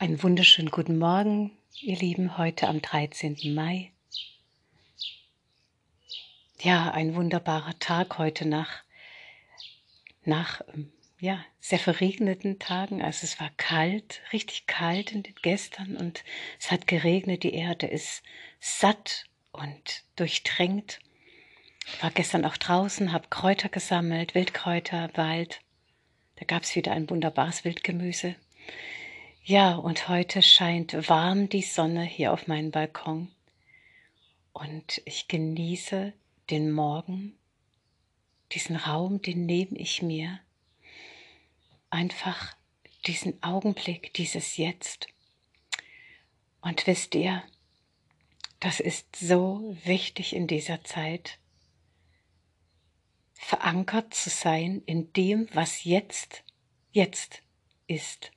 Einen wunderschönen guten Morgen, ihr Lieben, heute am 13. Mai. Ja, ein wunderbarer Tag heute nach, nach ähm, ja, sehr verregneten Tagen. Also es war kalt, richtig kalt in den gestern und es hat geregnet. Die Erde ist satt und durchtränkt. War gestern auch draußen, habe Kräuter gesammelt, Wildkräuter, Wald. Da gab es wieder ein wunderbares Wildgemüse. Ja, und heute scheint warm die Sonne hier auf meinem Balkon. Und ich genieße den Morgen, diesen Raum, den nehme ich mir, einfach diesen Augenblick, dieses Jetzt. Und wisst ihr, das ist so wichtig in dieser Zeit, verankert zu sein in dem, was jetzt, jetzt ist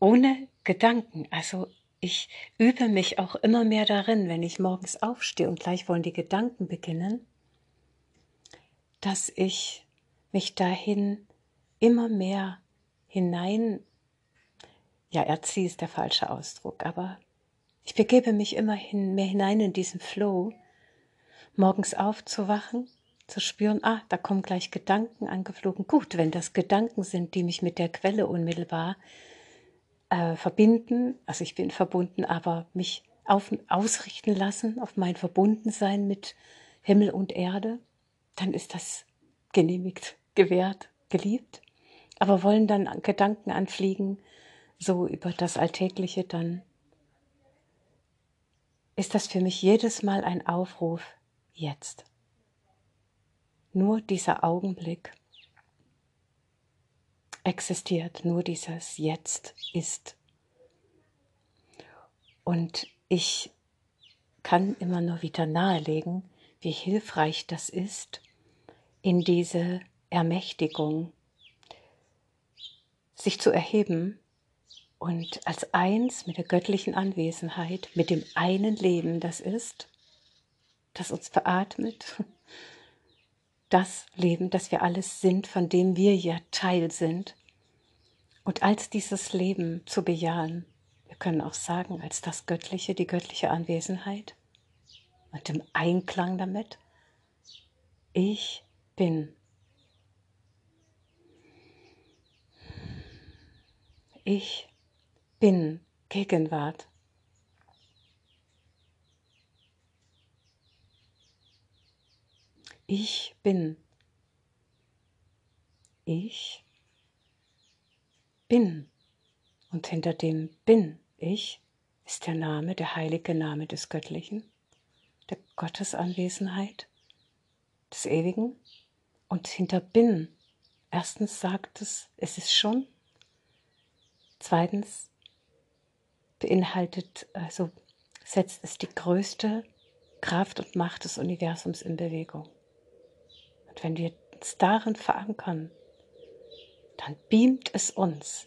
ohne Gedanken. Also ich übe mich auch immer mehr darin, wenn ich morgens aufstehe und gleich wollen die Gedanken beginnen, dass ich mich dahin immer mehr hinein, ja, erziehe ist der falsche Ausdruck, aber ich begebe mich immer hin, mehr hinein in diesen Flow, morgens aufzuwachen, zu spüren, ah, da kommen gleich Gedanken angeflogen. Gut, wenn das Gedanken sind, die mich mit der Quelle unmittelbar äh, verbinden, also ich bin verbunden, aber mich auf, ausrichten lassen auf mein Verbundensein mit Himmel und Erde, dann ist das genehmigt, gewährt, geliebt. Aber wollen dann Gedanken anfliegen, so über das Alltägliche, dann ist das für mich jedes Mal ein Aufruf, jetzt. Nur dieser Augenblick existiert, nur dieses Jetzt ist. Und ich kann immer nur wieder nahelegen, wie hilfreich das ist, in diese Ermächtigung sich zu erheben und als eins mit der göttlichen Anwesenheit, mit dem einen Leben, das ist, das uns beatmet, das Leben, das wir alles sind, von dem wir ja Teil sind. Und als dieses Leben zu bejahen, wir können auch sagen, als das Göttliche, die göttliche Anwesenheit und im Einklang damit, ich bin. Ich bin Gegenwart. Ich bin. Ich bin. Und hinter dem Bin ich ist der Name, der heilige Name des Göttlichen, der Gottesanwesenheit, des Ewigen. Und hinter Bin, erstens sagt es, es ist schon. Zweitens beinhaltet, also setzt es die größte Kraft und Macht des Universums in Bewegung. Und wenn wir uns darin verankern, dann beamt es uns.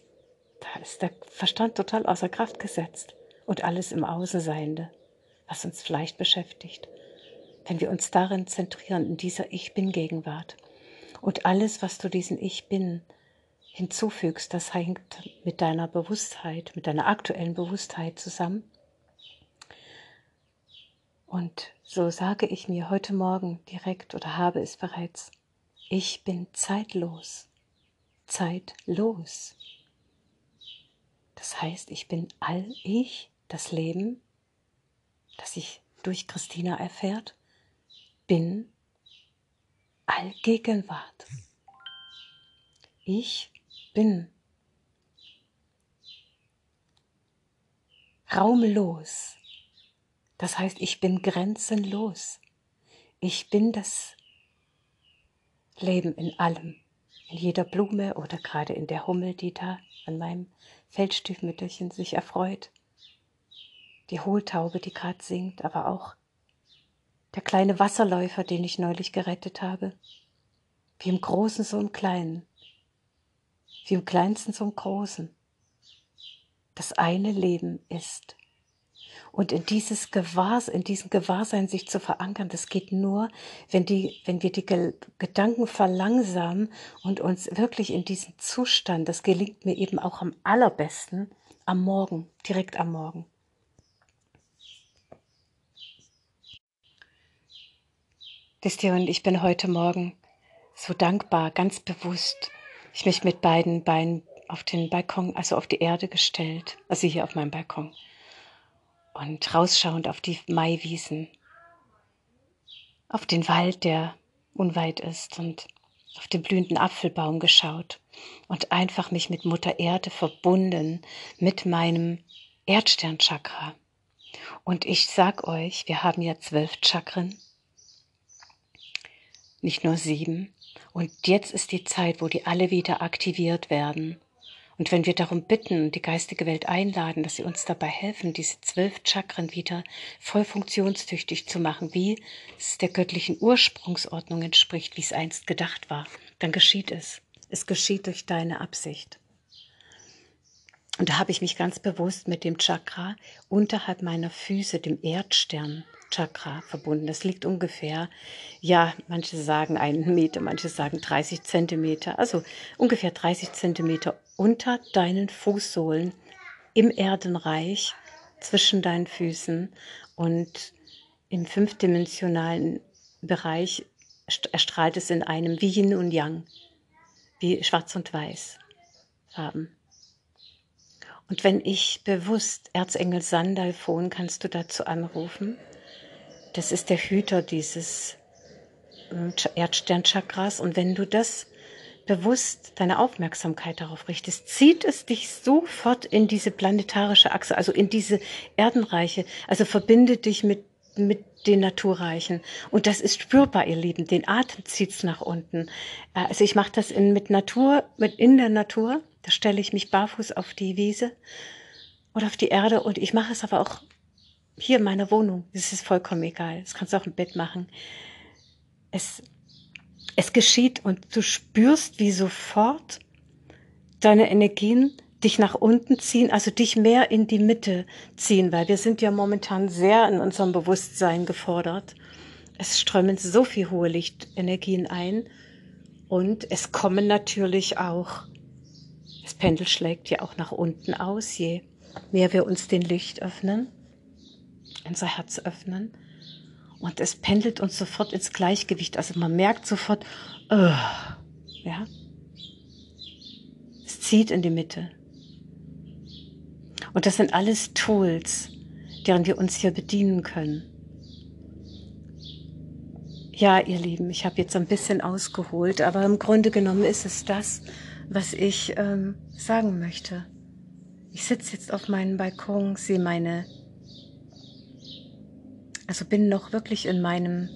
Da ist der Verstand total außer Kraft gesetzt und alles im Außenseiende, was uns vielleicht beschäftigt. Wenn wir uns darin zentrieren, in dieser Ich Bin-Gegenwart und alles, was du diesen Ich Bin hinzufügst, das hängt mit deiner Bewusstheit, mit deiner aktuellen Bewusstheit zusammen. Und so sage ich mir heute Morgen direkt oder habe es bereits, ich bin zeitlos, zeitlos. Das heißt, ich bin all ich, das Leben, das sich durch Christina erfährt, bin Allgegenwart. Ich bin raumlos, das heißt, ich bin grenzenlos. Ich bin das Leben in allem, in jeder Blume oder gerade in der Hummel, die da an meinem Feldstiefmütterchen sich erfreut. Die Hohltaube, die gerade singt, aber auch der kleine Wasserläufer, den ich neulich gerettet habe. Wie im Großen so im Kleinen. Wie im Kleinsten so im Großen. Das eine Leben ist und in dieses Gewahrs, in diesem Gewahrsein sich zu verankern, das geht nur, wenn die, wenn wir die Gedanken verlangsamen und uns wirklich in diesen Zustand, das gelingt mir eben auch am allerbesten, am Morgen, direkt am Morgen. Wisst ihr, und ich bin heute Morgen so dankbar, ganz bewusst, ich mich mit beiden Beinen auf den Balkon, also auf die Erde gestellt, also hier auf meinem Balkon und rausschauend auf die Maiwiesen, auf den Wald, der unweit ist und auf den blühenden Apfelbaum geschaut und einfach mich mit Mutter Erde verbunden mit meinem Erdsternchakra. Und ich sag euch, wir haben ja zwölf Chakren nicht nur sieben. Und jetzt ist die Zeit, wo die alle wieder aktiviert werden. Und wenn wir darum bitten und die geistige Welt einladen, dass sie uns dabei helfen, diese zwölf Chakren wieder voll funktionstüchtig zu machen, wie es der göttlichen Ursprungsordnung entspricht, wie es einst gedacht war, dann geschieht es. Es geschieht durch deine Absicht. Und da habe ich mich ganz bewusst mit dem Chakra unterhalb meiner Füße, dem Erdstern, Chakra verbunden. Das liegt ungefähr, ja, manche sagen einen Meter, manche sagen 30 Zentimeter, also ungefähr 30 Zentimeter unter deinen Fußsohlen im Erdenreich zwischen deinen Füßen und im fünfdimensionalen Bereich erstrahlt es in einem wie Yin und Yang, wie Schwarz und Weiß Farben. Und wenn ich bewusst Erzengel Sandalphon kannst du dazu anrufen, das ist der Hüter dieses ähm, Erdsternchakras. Und wenn du das bewusst deine Aufmerksamkeit darauf richtest, zieht es dich sofort in diese planetarische Achse, also in diese Erdenreiche, also verbindet dich mit, mit den Naturreichen. Und das ist spürbar, ihr Lieben. Den Atem zieht's nach unten. Äh, also ich mache das in, mit Natur, mit in der Natur. Da stelle ich mich barfuß auf die Wiese oder auf die Erde und ich mache es aber auch hier in meiner Wohnung. Es ist vollkommen egal. Das kannst du auch im Bett machen. Es, es geschieht und du spürst, wie sofort deine Energien dich nach unten ziehen, also dich mehr in die Mitte ziehen, weil wir sind ja momentan sehr in unserem Bewusstsein gefordert. Es strömen so viel hohe Lichtenergien ein und es kommen natürlich auch, das Pendel schlägt ja auch nach unten aus, je mehr wir uns den Licht öffnen unser Herz öffnen und es pendelt uns sofort ins Gleichgewicht. Also man merkt sofort, uh, ja, es zieht in die Mitte. Und das sind alles Tools, deren wir uns hier bedienen können. Ja, ihr Lieben, ich habe jetzt ein bisschen ausgeholt, aber im Grunde genommen ist es das, was ich ähm, sagen möchte. Ich sitze jetzt auf meinem Balkon, sehe meine also bin noch wirklich in meinem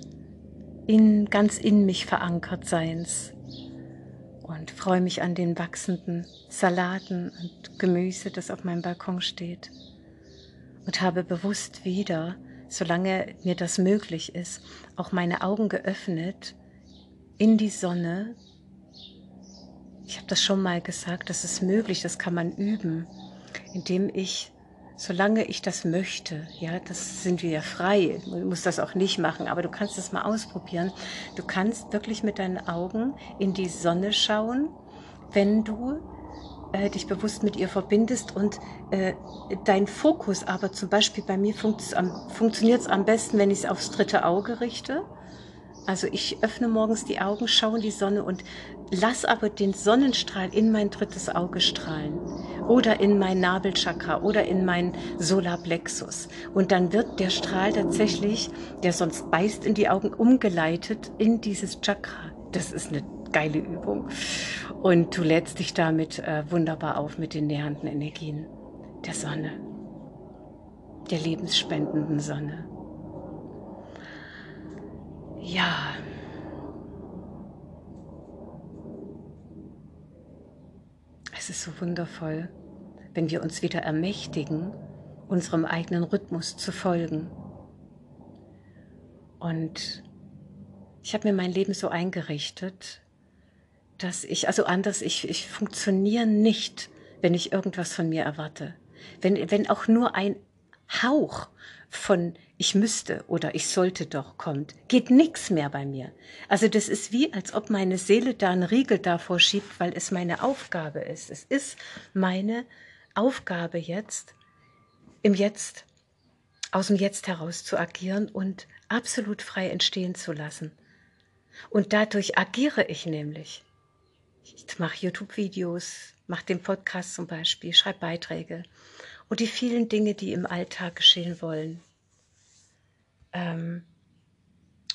in, ganz in mich verankert Seins und freue mich an den wachsenden Salaten und Gemüse, das auf meinem Balkon steht. Und habe bewusst wieder, solange mir das möglich ist, auch meine Augen geöffnet in die Sonne. Ich habe das schon mal gesagt, das ist möglich, das kann man üben, indem ich solange ich das möchte, ja, das sind wir ja frei, man muss das auch nicht machen, aber du kannst es mal ausprobieren. Du kannst wirklich mit deinen Augen in die Sonne schauen, wenn du äh, dich bewusst mit ihr verbindest und äh, dein Fokus aber zum Beispiel bei mir funktioniert es am besten, wenn ich es aufs dritte Auge richte. Also ich öffne morgens die Augen, schaue in die Sonne und lass aber den Sonnenstrahl in mein drittes Auge strahlen oder in mein Nabelchakra oder in mein Solarplexus. Und dann wird der Strahl tatsächlich, der sonst beißt in die Augen, umgeleitet in dieses Chakra. Das ist eine geile Übung. Und du lädst dich damit äh, wunderbar auf mit den nähernden Energien der Sonne, der lebensspendenden Sonne. Ja. Es ist so wundervoll, wenn wir uns wieder ermächtigen, unserem eigenen Rhythmus zu folgen. Und ich habe mir mein Leben so eingerichtet, dass ich, also anders, ich, ich funktioniere nicht, wenn ich irgendwas von mir erwarte. Wenn, wenn auch nur ein Hauch von ich müsste oder ich sollte doch kommt, geht nichts mehr bei mir. Also das ist wie, als ob meine Seele da einen Riegel davor schiebt, weil es meine Aufgabe ist. Es ist meine Aufgabe jetzt, im Jetzt, aus dem Jetzt heraus zu agieren und absolut frei entstehen zu lassen. Und dadurch agiere ich nämlich. Ich mache YouTube-Videos, mache den Podcast zum Beispiel, schreibe Beiträge und die vielen Dinge, die im Alltag geschehen wollen ähm,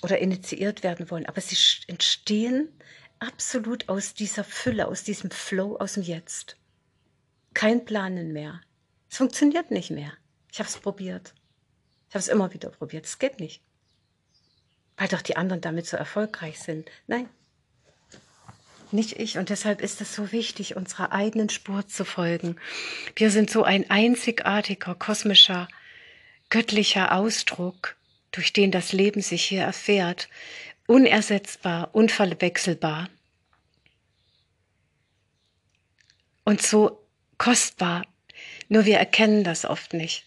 oder initiiert werden wollen. Aber sie entstehen absolut aus dieser Fülle, aus diesem Flow, aus dem Jetzt. Kein Planen mehr. Es funktioniert nicht mehr. Ich habe es probiert. Ich habe es immer wieder probiert. Es geht nicht. Weil doch die anderen damit so erfolgreich sind. Nein, nicht ich. Und deshalb ist es so wichtig, unserer eigenen Spur zu folgen. Wir sind so ein einzigartiger, kosmischer, göttlicher Ausdruck, durch den das Leben sich hier erfährt. Unersetzbar, unverwechselbar. Und so kostbar. Nur wir erkennen das oft nicht,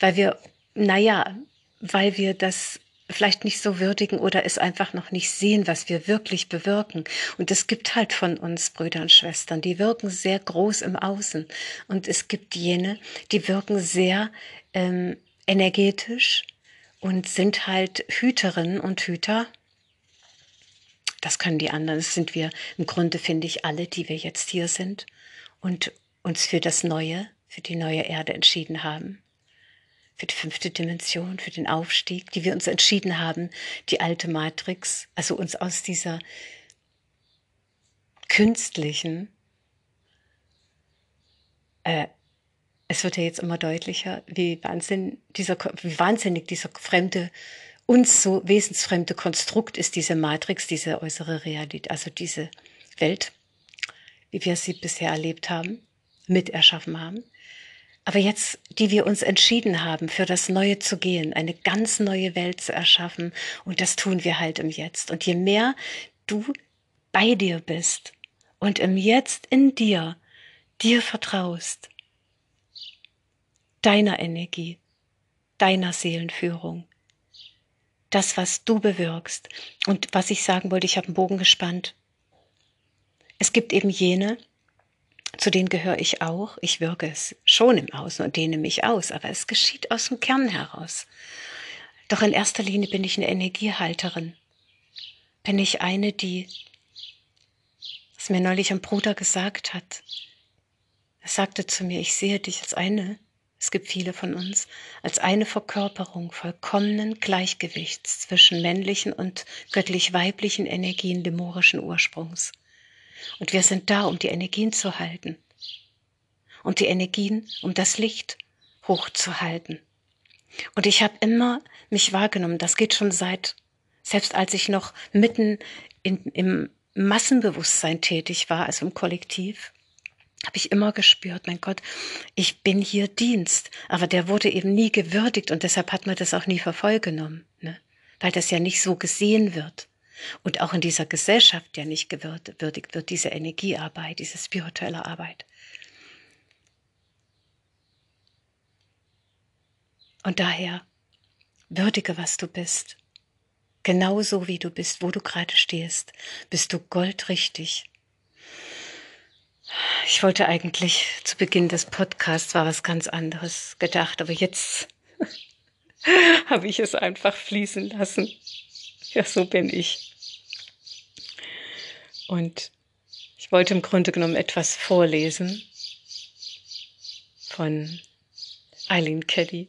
weil wir, naja, weil wir das vielleicht nicht so würdigen oder es einfach noch nicht sehen, was wir wirklich bewirken. Und es gibt halt von uns Brüder und Schwestern, die wirken sehr groß im Außen. Und es gibt jene, die wirken sehr ähm, energetisch und sind halt Hüterinnen und Hüter. Das können die anderen. Das sind wir im Grunde, finde ich, alle, die wir jetzt hier sind und uns für das Neue, für die neue Erde entschieden haben für die fünfte Dimension, für den Aufstieg, die wir uns entschieden haben, die alte Matrix, also uns aus dieser künstlichen, äh, es wird ja jetzt immer deutlicher, wie, Wahnsinn dieser, wie wahnsinnig dieser fremde, uns so wesensfremde Konstrukt ist, diese Matrix, diese äußere Realität, also diese Welt, wie wir sie bisher erlebt haben, mit erschaffen haben aber jetzt, die wir uns entschieden haben, für das Neue zu gehen, eine ganz neue Welt zu erschaffen, und das tun wir halt im Jetzt. Und je mehr du bei dir bist und im Jetzt in dir, dir vertraust, deiner Energie, deiner Seelenführung, das, was du bewirkst. Und was ich sagen wollte, ich habe einen Bogen gespannt. Es gibt eben jene, zu denen gehöre ich auch. Ich wirke es schon im Außen und dehne mich aus, aber es geschieht aus dem Kern heraus. Doch in erster Linie bin ich eine Energiehalterin. Bin ich eine, die, was mir neulich ein Bruder gesagt hat, er sagte zu mir, ich sehe dich als eine, es gibt viele von uns, als eine Verkörperung vollkommenen Gleichgewichts zwischen männlichen und göttlich-weiblichen Energien lemurischen Ursprungs. Und wir sind da, um die Energien zu halten. Und die Energien, um das Licht hochzuhalten. Und ich habe immer mich wahrgenommen, das geht schon seit, selbst als ich noch mitten in, im Massenbewusstsein tätig war, also im Kollektiv, habe ich immer gespürt, mein Gott, ich bin hier Dienst. Aber der wurde eben nie gewürdigt und deshalb hat man das auch nie für genommen, ne? weil das ja nicht so gesehen wird. Und auch in dieser Gesellschaft ja nicht gewürdigt wird, diese Energiearbeit, diese spirituelle Arbeit. Und daher würdige, was du bist. Genauso wie du bist, wo du gerade stehst, bist du goldrichtig. Ich wollte eigentlich zu Beginn des Podcasts war was ganz anderes gedacht, aber jetzt habe ich es einfach fließen lassen. Ja, so bin ich. Und ich wollte im Grunde genommen etwas vorlesen von Eileen Kelly.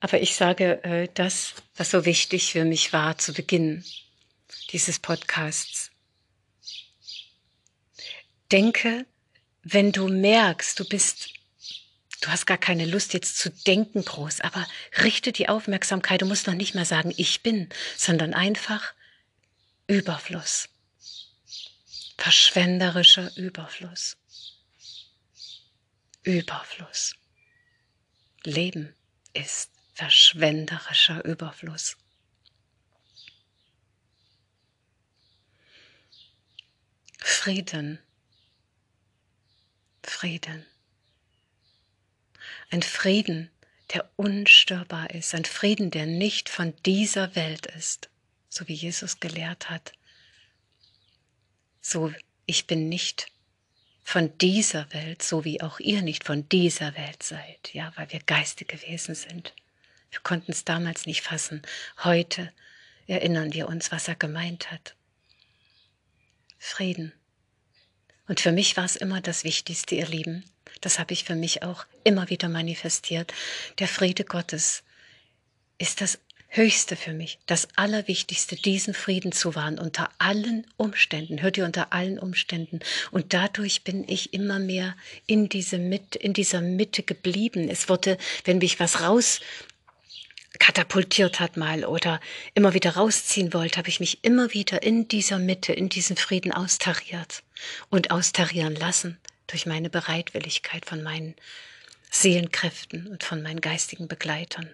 Aber ich sage äh, das, was so wichtig für mich war zu Beginn dieses Podcasts. Denke, wenn du merkst, du bist du hast gar keine Lust jetzt zu denken groß, aber richte die Aufmerksamkeit, du musst noch nicht mehr sagen, ich bin, sondern einfach Überfluss. Verschwenderischer Überfluss. Überfluss. Leben ist verschwenderischer Überfluss. Frieden. Frieden. Ein Frieden, der unstörbar ist, ein Frieden, der nicht von dieser Welt ist, so wie Jesus gelehrt hat. So, ich bin nicht von dieser Welt, so wie auch ihr nicht von dieser Welt seid, ja, weil wir geistige Wesen sind. Wir konnten es damals nicht fassen. Heute erinnern wir uns, was er gemeint hat. Frieden. Und für mich war es immer das Wichtigste, ihr Lieben. Das habe ich für mich auch immer wieder manifestiert. Der Friede Gottes ist das Höchste für mich, das Allerwichtigste, diesen Frieden zu wahren unter allen Umständen. Hört ihr unter allen Umständen? Und dadurch bin ich immer mehr in diese Mitte, in dieser Mitte geblieben. Es wurde, wenn mich was raus katapultiert hat mal oder immer wieder rausziehen wollte, habe ich mich immer wieder in dieser Mitte, in diesen Frieden austariert und austarieren lassen durch meine Bereitwilligkeit von meinen Seelenkräften und von meinen geistigen Begleitern.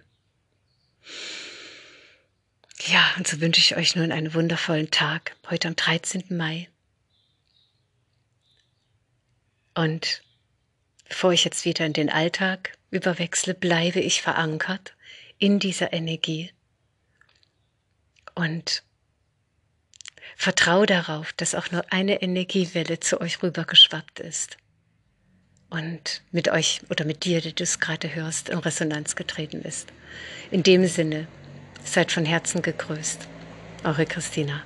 Ja, und so wünsche ich euch nun einen wundervollen Tag, heute am 13. Mai. Und bevor ich jetzt wieder in den Alltag überwechsle, bleibe ich verankert in dieser Energie und vertraue darauf, dass auch nur eine Energiewelle zu euch rübergeschwappt ist und mit euch oder mit dir, die du es gerade hörst, in Resonanz getreten ist. In dem Sinne, Seid von Herzen gegrüßt. Eure Christina.